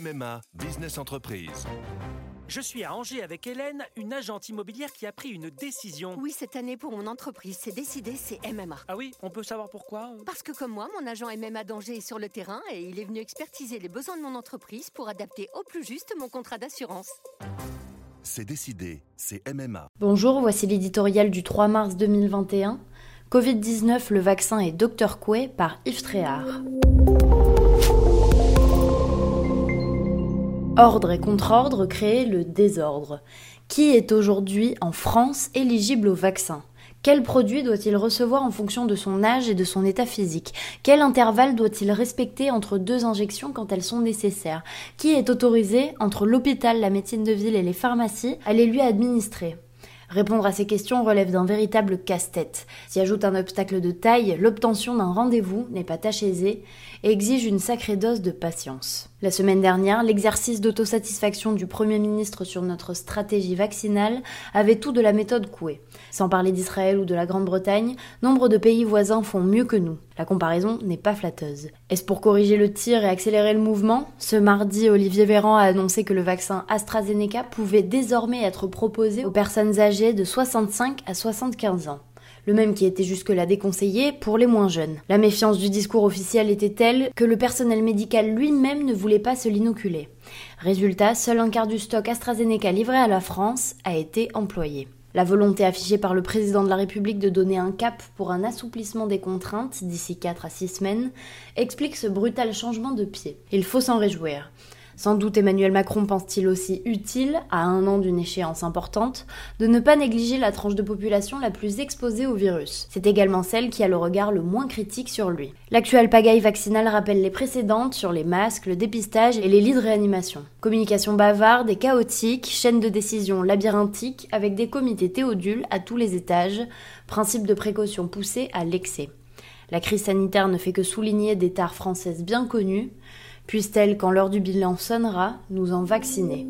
MMA Business Entreprise. Je suis à Angers avec Hélène, une agente immobilière qui a pris une décision. Oui, cette année pour mon entreprise, c'est décidé, c'est MMA. Ah oui, on peut savoir pourquoi? Parce que comme moi, mon agent MMA d'Angers est sur le terrain et il est venu expertiser les besoins de mon entreprise pour adapter au plus juste mon contrat d'assurance. C'est décidé, c'est MMA. Bonjour, voici l'éditorial du 3 mars 2021. Covid-19, le vaccin et Dr Coué par Yves Tréhard. Ordre et contre-ordre créer le désordre. Qui est aujourd'hui en France éligible au vaccin? Quel produit doit-il recevoir en fonction de son âge et de son état physique? Quel intervalle doit-il respecter entre deux injections quand elles sont nécessaires? Qui est autorisé, entre l'hôpital, la médecine de ville et les pharmacies, à les lui administrer? Répondre à ces questions relève d'un véritable casse-tête. S'y ajoute un obstacle de taille, l'obtention d'un rendez-vous n'est pas tâche aisée et exige une sacrée dose de patience. La semaine dernière, l'exercice d'autosatisfaction du Premier ministre sur notre stratégie vaccinale avait tout de la méthode Coué. Sans parler d'Israël ou de la Grande-Bretagne, nombre de pays voisins font mieux que nous. La comparaison n'est pas flatteuse. Est-ce pour corriger le tir et accélérer le mouvement? Ce mardi, Olivier Véran a annoncé que le vaccin AstraZeneca pouvait désormais être proposé aux personnes âgées de 65 à 75 ans le même qui était jusque-là déconseillé pour les moins jeunes. La méfiance du discours officiel était telle que le personnel médical lui-même ne voulait pas se l'inoculer. Résultat, seul un quart du stock AstraZeneca livré à la France a été employé. La volonté affichée par le président de la République de donner un cap pour un assouplissement des contraintes d'ici 4 à 6 semaines explique ce brutal changement de pied. Il faut s'en réjouir. Sans doute Emmanuel Macron pense-t-il aussi utile, à un an d'une échéance importante, de ne pas négliger la tranche de population la plus exposée au virus. C'est également celle qui a le regard le moins critique sur lui. L'actuelle pagaille vaccinale rappelle les précédentes sur les masques, le dépistage et les lits de réanimation. Communication bavarde et chaotique, chaîne de décision labyrinthique avec des comités théodules à tous les étages, principe de précaution poussé à l'excès. La crise sanitaire ne fait que souligner des tares françaises bien connues, puisse-t-elle, quand l'heure du bilan sonnera, nous en vacciner.